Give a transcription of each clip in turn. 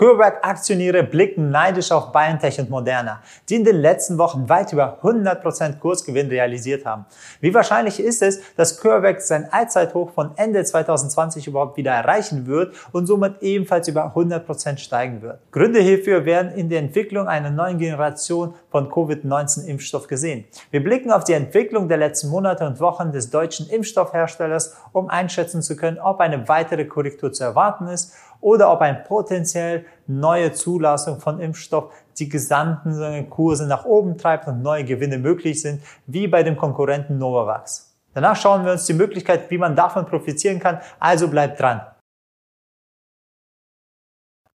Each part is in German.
CureVac-Aktionäre blicken neidisch auf BioNTech und Moderna, die in den letzten Wochen weit über 100% Kursgewinn realisiert haben. Wie wahrscheinlich ist es, dass CureVac sein Allzeithoch von Ende 2020 überhaupt wieder erreichen wird und somit ebenfalls über 100% steigen wird? Gründe hierfür werden in der Entwicklung einer neuen Generation von Covid-19-Impfstoff gesehen. Wir blicken auf die Entwicklung der letzten Monate und Wochen des deutschen Impfstoffherstellers, um einschätzen zu können, ob eine weitere Korrektur zu erwarten ist oder ob ein potenziell neue Zulassung von Impfstoff die gesamten Kurse nach oben treibt und neue Gewinne möglich sind, wie bei dem Konkurrenten Novavax. Danach schauen wir uns die Möglichkeit, wie man davon profitieren kann, also bleibt dran.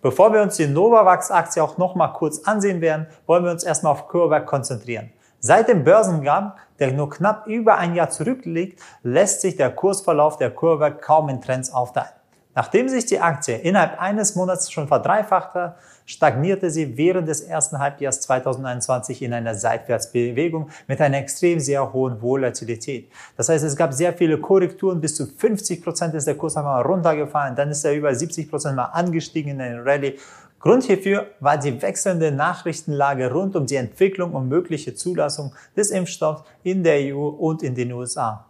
Bevor wir uns die Novavax-Aktie auch nochmal kurz ansehen werden, wollen wir uns erstmal auf CureVac konzentrieren. Seit dem Börsengang, der nur knapp über ein Jahr zurückliegt, lässt sich der Kursverlauf der CureVac kaum in Trends aufteilen. Nachdem sich die Aktie innerhalb eines Monats schon verdreifachte, stagnierte sie während des ersten Halbjahres 2021 in einer Seitwärtsbewegung mit einer extrem sehr hohen Volatilität. Das heißt, es gab sehr viele Korrekturen, bis zu 50 Prozent ist der Kurs einmal runtergefallen, dann ist er über 70 Prozent mal angestiegen in eine Rallye. Grund hierfür war die wechselnde Nachrichtenlage rund um die Entwicklung und mögliche Zulassung des Impfstoffs in der EU und in den USA.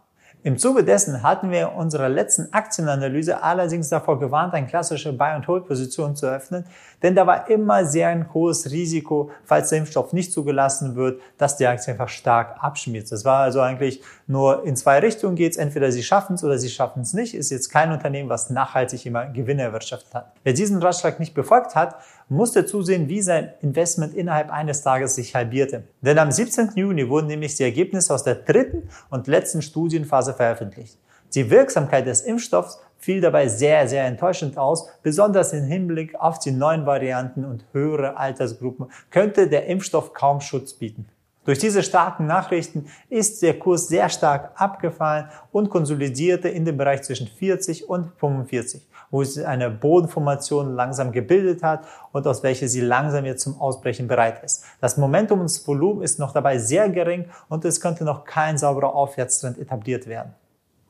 Im Zuge dessen hatten wir in unserer letzten Aktienanalyse allerdings davor gewarnt, eine klassische Buy-and-Hold-Position zu öffnen, denn da war immer sehr ein hohes Risiko, falls der Impfstoff nicht zugelassen wird, dass die Aktie einfach stark abschmiert. Das war also eigentlich nur in zwei Richtungen geht's. Entweder sie schaffen es oder sie schaffen es nicht. Ist jetzt kein Unternehmen, was nachhaltig immer Gewinne erwirtschaftet hat. Wer diesen Ratschlag nicht befolgt hat, musste zusehen, wie sein Investment innerhalb eines Tages sich halbierte. Denn am 17. Juni wurden nämlich die Ergebnisse aus der dritten und letzten Studienphase veröffentlicht. Die Wirksamkeit des Impfstoffs fiel dabei sehr, sehr enttäuschend aus. Besonders im Hinblick auf die neuen Varianten und höhere Altersgruppen könnte der Impfstoff kaum Schutz bieten. Durch diese starken Nachrichten ist der Kurs sehr stark abgefallen und konsolidierte in dem Bereich zwischen 40 und 45, wo sich eine Bodenformation langsam gebildet hat und aus welcher sie langsam jetzt zum Ausbrechen bereit ist. Das Momentum und das Volumen ist noch dabei sehr gering und es könnte noch kein sauberer Aufwärtstrend etabliert werden.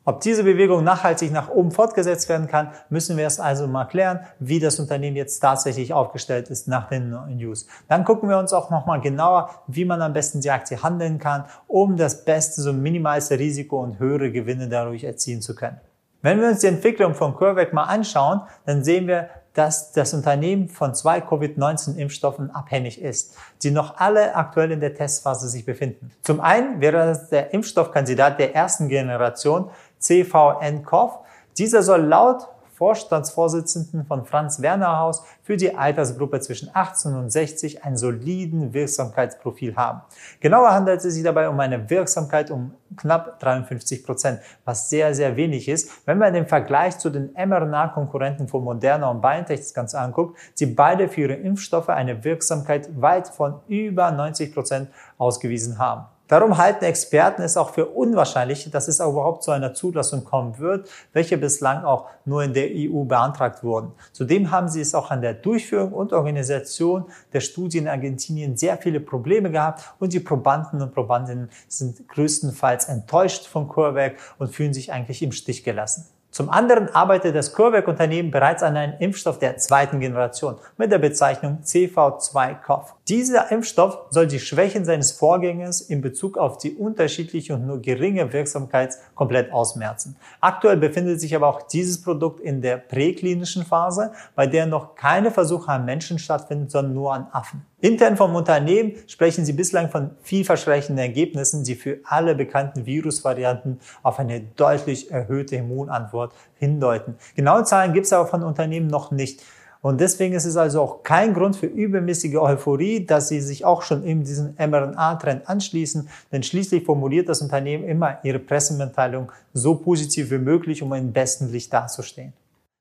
Ob diese Bewegung nachhaltig nach oben fortgesetzt werden kann, müssen wir erst also mal klären, wie das Unternehmen jetzt tatsächlich aufgestellt ist nach den News. Dann gucken wir uns auch nochmal genauer, wie man am besten die Aktie handeln kann, um das beste, so minimalste Risiko und höhere Gewinne dadurch erzielen zu können. Wenn wir uns die Entwicklung von CureVac mal anschauen, dann sehen wir, dass das Unternehmen von zwei Covid-19-Impfstoffen abhängig ist, die noch alle aktuell in der Testphase sich befinden. Zum einen wäre das der Impfstoffkandidat der ersten Generation, CVN-CoV. Dieser soll laut Vorstandsvorsitzenden von Franz Werner Haus für die Altersgruppe zwischen 18 und 60 einen soliden Wirksamkeitsprofil haben. Genauer handelt es sich dabei um eine Wirksamkeit um knapp 53 Prozent, was sehr, sehr wenig ist. Wenn man den Vergleich zu den mRNA-Konkurrenten von Moderna und BioNTech das Ganze anguckt, die beide für ihre Impfstoffe eine Wirksamkeit weit von über 90 Prozent ausgewiesen haben. Darum halten Experten es auch für unwahrscheinlich, dass es überhaupt zu einer Zulassung kommen wird, welche bislang auch nur in der EU beantragt wurden. Zudem haben sie es auch an der Durchführung und Organisation der Studien in Argentinien sehr viele Probleme gehabt und die Probanden und Probandinnen sind größtenteils enttäuscht von CureVac und fühlen sich eigentlich im Stich gelassen. Zum anderen arbeitet das CureVac-Unternehmen bereits an einem Impfstoff der zweiten Generation mit der Bezeichnung CV2-CoV. Dieser Impfstoff soll die Schwächen seines Vorgängers in Bezug auf die unterschiedliche und nur geringe Wirksamkeit komplett ausmerzen. Aktuell befindet sich aber auch dieses Produkt in der präklinischen Phase, bei der noch keine Versuche an Menschen stattfinden, sondern nur an Affen. Intern vom Unternehmen sprechen sie bislang von vielversprechenden Ergebnissen, die für alle bekannten Virusvarianten auf eine deutlich erhöhte Immunantwort hindeuten. Genaue Zahlen gibt es aber von Unternehmen noch nicht. Und deswegen ist es also auch kein Grund für übermäßige Euphorie, dass sie sich auch schon in diesen mRNA-Trend anschließen, denn schließlich formuliert das Unternehmen immer ihre Pressemitteilung so positiv wie möglich, um im besten Licht dazustehen.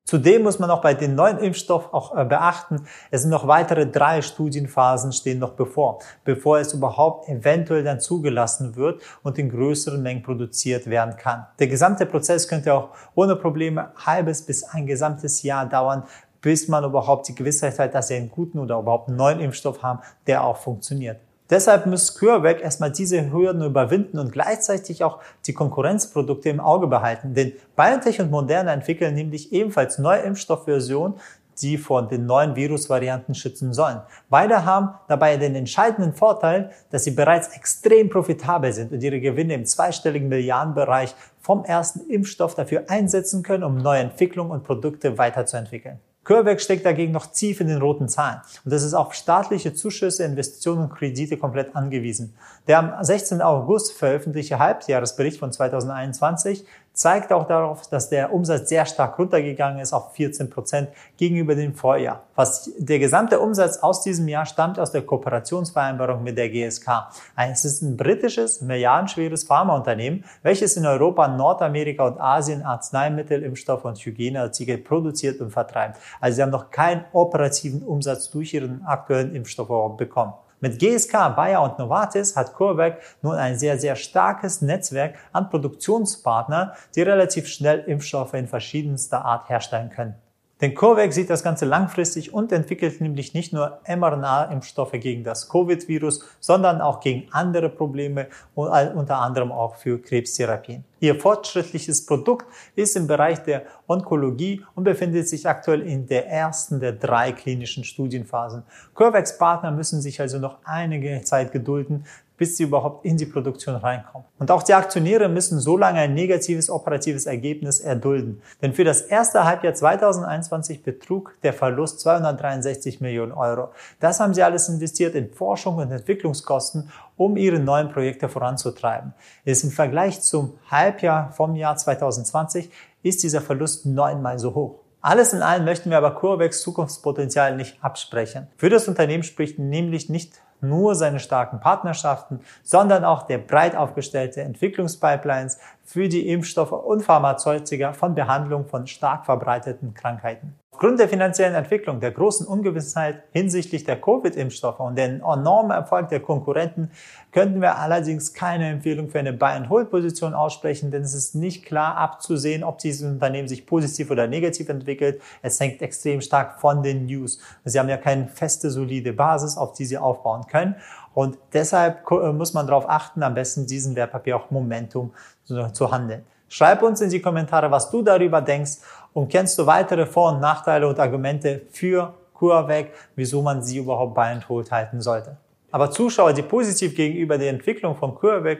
Zudem muss man auch bei den neuen Impfstoff auch äh, beachten, es sind noch weitere drei Studienphasen stehen noch bevor, bevor es überhaupt eventuell dann zugelassen wird und in größeren Mengen produziert werden kann. Der gesamte Prozess könnte auch ohne Probleme halbes bis ein gesamtes Jahr dauern, bis man überhaupt die Gewissheit hat, dass sie einen guten oder überhaupt einen neuen Impfstoff haben, der auch funktioniert. Deshalb muss CureVac erstmal diese Hürden überwinden und gleichzeitig auch die Konkurrenzprodukte im Auge behalten. Denn BioNTech und Moderna entwickeln nämlich ebenfalls neue Impfstoffversionen, die vor den neuen Virusvarianten schützen sollen. Beide haben dabei den entscheidenden Vorteil, dass sie bereits extrem profitabel sind und ihre Gewinne im zweistelligen Milliardenbereich vom ersten Impfstoff dafür einsetzen können, um neue Entwicklungen und Produkte weiterzuentwickeln. CureVac steckt dagegen noch tief in den roten Zahlen und das ist auf staatliche Zuschüsse, Investitionen und Kredite komplett angewiesen. Der am 16. August veröffentlichte Halbjahresbericht von 2021 zeigt auch darauf, dass der Umsatz sehr stark runtergegangen ist auf 14 Prozent gegenüber dem Vorjahr. Fast der gesamte Umsatz aus diesem Jahr stammt aus der Kooperationsvereinbarung mit der GSK. Es ist ein britisches, milliardenschweres Pharmaunternehmen, welches in Europa, Nordamerika und Asien Arzneimittel, Impfstoffe und Hygieneartikel produziert und vertreibt. Also sie haben noch keinen operativen Umsatz durch ihren aktuellen Impfstoff bekommen. Mit GSK, Bayer und Novartis hat CureVac nun ein sehr, sehr starkes Netzwerk an Produktionspartnern, die relativ schnell Impfstoffe in verschiedenster Art herstellen können. Denn CureVac sieht das Ganze langfristig und entwickelt nämlich nicht nur mRNA-Impfstoffe gegen das Covid-Virus, sondern auch gegen andere Probleme und unter anderem auch für Krebstherapien. Ihr fortschrittliches Produkt ist im Bereich der Onkologie und befindet sich aktuell in der ersten der drei klinischen Studienphasen. CureVacs Partner müssen sich also noch einige Zeit gedulden, bis sie überhaupt in die Produktion reinkommen. Und auch die Aktionäre müssen so lange ein negatives operatives Ergebnis erdulden. Denn für das erste Halbjahr 2021 betrug der Verlust 263 Millionen Euro. Das haben sie alles investiert in Forschung und Entwicklungskosten, um ihre neuen Projekte voranzutreiben. Ist im Vergleich zum Halbjahr vom Jahr 2020 ist dieser Verlust neunmal so hoch. Alles in allem möchten wir aber CureVacs Zukunftspotenzial nicht absprechen. Für das Unternehmen spricht nämlich nicht nur seine starken Partnerschaften, sondern auch der breit aufgestellte Entwicklungspipelines für die Impfstoffe und Pharmazeutika von Behandlung von stark verbreiteten Krankheiten. Aufgrund der finanziellen Entwicklung, der großen Ungewissheit hinsichtlich der Covid-Impfstoffe und den enormen Erfolg der Konkurrenten könnten wir allerdings keine Empfehlung für eine Buy-and-Hold-Position aussprechen, denn es ist nicht klar abzusehen, ob dieses Unternehmen sich positiv oder negativ entwickelt. Es hängt extrem stark von den News. Sie haben ja keine feste, solide Basis, auf die Sie aufbauen können. Und deshalb muss man darauf achten, am besten diesen Wertpapier auch Momentum zu handeln. Schreib uns in die Kommentare, was du darüber denkst und kennst du weitere Vor- und Nachteile und Argumente für CureVac, wieso man sie überhaupt bei and hold halten sollte. Aber Zuschauer, die positiv gegenüber der Entwicklung von CureVac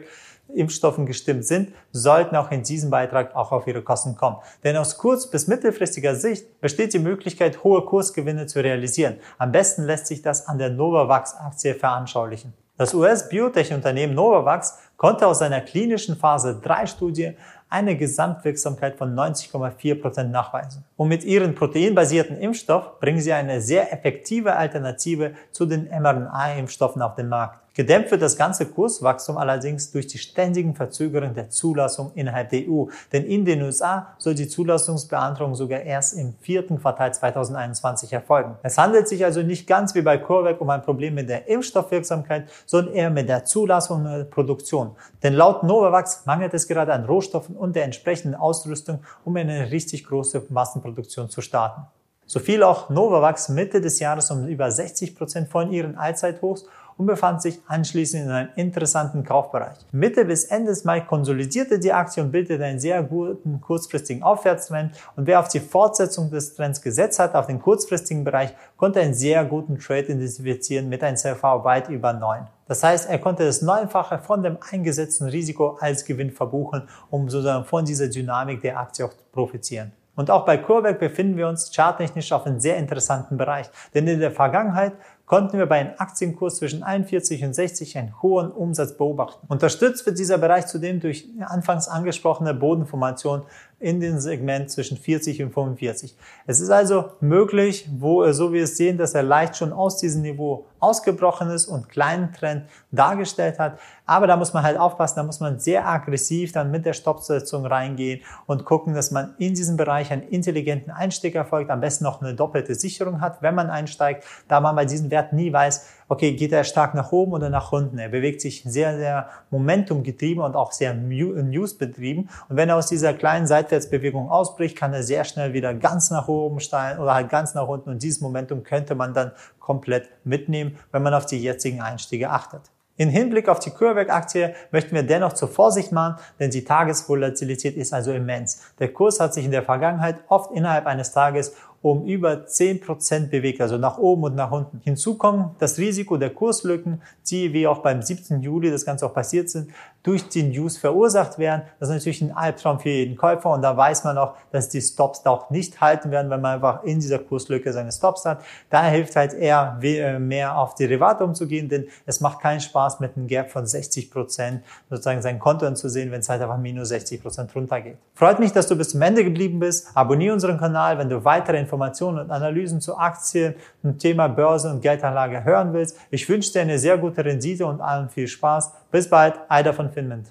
Impfstoffen gestimmt sind, sollten auch in diesem Beitrag auch auf ihre Kosten kommen. Denn aus kurz- bis mittelfristiger Sicht besteht die Möglichkeit, hohe Kursgewinne zu realisieren. Am besten lässt sich das an der Novavax-Aktie veranschaulichen. Das US-Biotech-Unternehmen Novavax konnte aus seiner klinischen Phase 3 Studie eine Gesamtwirksamkeit von 90,4 Prozent nachweisen. Und mit ihrem proteinbasierten Impfstoff bringen sie eine sehr effektive Alternative zu den mRNA-Impfstoffen auf den Markt. Gedämpft wird das ganze Kurswachstum allerdings durch die ständigen Verzögerungen der Zulassung innerhalb der EU. Denn in den USA soll die Zulassungsbeantragung sogar erst im vierten Quartal 2021 erfolgen. Es handelt sich also nicht ganz wie bei CureVac um ein Problem mit der Impfstoffwirksamkeit, sondern eher mit der Zulassung und der Produktion. Denn laut Novavax mangelt es gerade an Rohstoffen und der entsprechenden Ausrüstung, um eine richtig große Massenproduktion zu starten. So fiel auch Novavax Mitte des Jahres um über 60 Prozent von ihren Allzeithochs und befand sich anschließend in einem interessanten Kaufbereich. Mitte bis Ende des Mai konsolidierte die Aktie und bildete einen sehr guten kurzfristigen Aufwärtstrend und wer auf die Fortsetzung des Trends gesetzt hat, auf den kurzfristigen Bereich, konnte einen sehr guten Trade identifizieren mit einem CRV weit über 9. Das heißt, er konnte das Neunfache von dem eingesetzten Risiko als Gewinn verbuchen, um sozusagen von dieser Dynamik der Aktie auch zu profitieren. Und auch bei CureVac befinden wir uns charttechnisch auf einem sehr interessanten Bereich. Denn in der Vergangenheit konnten wir bei einem Aktienkurs zwischen 41 und 60 einen hohen Umsatz beobachten. Unterstützt wird dieser Bereich zudem durch anfangs angesprochene Bodenformation in dem Segment zwischen 40 und 45. Es ist also möglich, wo, so wie wir es sehen, dass er leicht schon aus diesem Niveau ausgebrochen ist und kleinen Trend dargestellt hat. Aber da muss man halt aufpassen, da muss man sehr aggressiv dann mit der Stoppsetzung reingehen und gucken, dass man in diesem Bereich einen intelligenten Einstieg erfolgt, am besten noch eine doppelte Sicherung hat, wenn man einsteigt, da man bei diesem Wert nie weiß, okay, geht er stark nach oben oder nach unten. Er bewegt sich sehr, sehr momentumgetrieben und auch sehr newsbetrieben. Und wenn er aus dieser kleinen Seitwärtsbewegung ausbricht, kann er sehr schnell wieder ganz nach oben steigen oder halt ganz nach unten. Und dieses Momentum könnte man dann komplett mitnehmen, wenn man auf die jetzigen Einstiege achtet. In Hinblick auf die CureVac-Aktie möchten wir dennoch zur Vorsicht mahnen, denn die Tagesvolatilität ist also immens. Der Kurs hat sich in der Vergangenheit oft innerhalb eines Tages um über 10% bewegt, also nach oben und nach unten. Hinzu kommt das Risiko der Kurslücken, die wie auch beim 17. Juli das Ganze auch passiert sind, durch die News verursacht werden. Das ist natürlich ein Albtraum für jeden Käufer und da weiß man auch, dass die Stops auch nicht halten werden, wenn man einfach in dieser Kurslücke seine Stops hat. Daher hilft halt eher äh, mehr auf Derivate umzugehen, denn es macht keinen Spaß mit einem Gap von 60 Prozent sozusagen sein Konto anzusehen, wenn es halt einfach minus 60 Prozent runtergeht. Freut mich, dass du bis zum Ende geblieben bist. Abonniere unseren Kanal, wenn du weitere Informationen und Analysen zu Aktien und Thema Börse und Geldanlage hören willst. Ich wünsche dir eine sehr gute Rendite und allen viel Spaß. Bis bald, Eider von Finland.